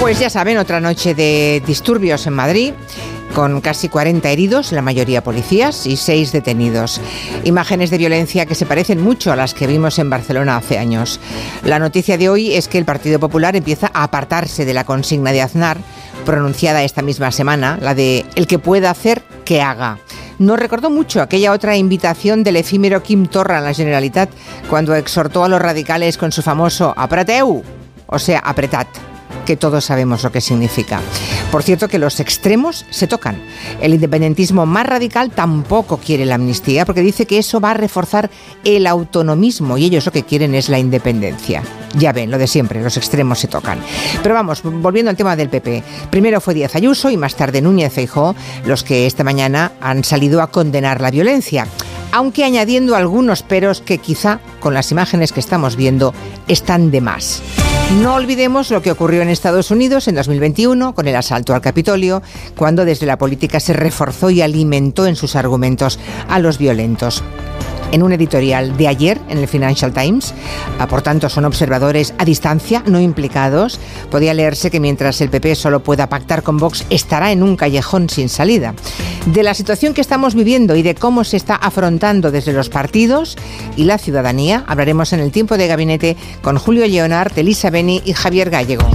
Pues ya saben, otra noche de disturbios en Madrid con casi 40 heridos, la mayoría policías, y 6 detenidos. Imágenes de violencia que se parecen mucho a las que vimos en Barcelona hace años. La noticia de hoy es que el Partido Popular empieza a apartarse de la consigna de Aznar, pronunciada esta misma semana, la de el que pueda hacer, que haga. Nos recordó mucho aquella otra invitación del efímero Kim Torra en la Generalitat cuando exhortó a los radicales con su famoso apreteu, o sea, apretad que todos sabemos lo que significa. Por cierto que los extremos se tocan. El independentismo más radical tampoco quiere la amnistía porque dice que eso va a reforzar el autonomismo y ellos lo que quieren es la independencia. Ya ven, lo de siempre, los extremos se tocan. Pero vamos, volviendo al tema del PP. Primero fue Díaz Ayuso y más tarde Núñez Feijó los que esta mañana han salido a condenar la violencia aunque añadiendo algunos peros que quizá con las imágenes que estamos viendo están de más. No olvidemos lo que ocurrió en Estados Unidos en 2021 con el asalto al Capitolio, cuando desde la política se reforzó y alimentó en sus argumentos a los violentos en un editorial de ayer en el Financial Times. Ah, por tanto, son observadores a distancia, no implicados. Podía leerse que mientras el PP solo pueda pactar con Vox, estará en un callejón sin salida. De la situación que estamos viviendo y de cómo se está afrontando desde los partidos y la ciudadanía, hablaremos en el tiempo de gabinete con Julio Leonard, Elisa Beni y Javier Gallego.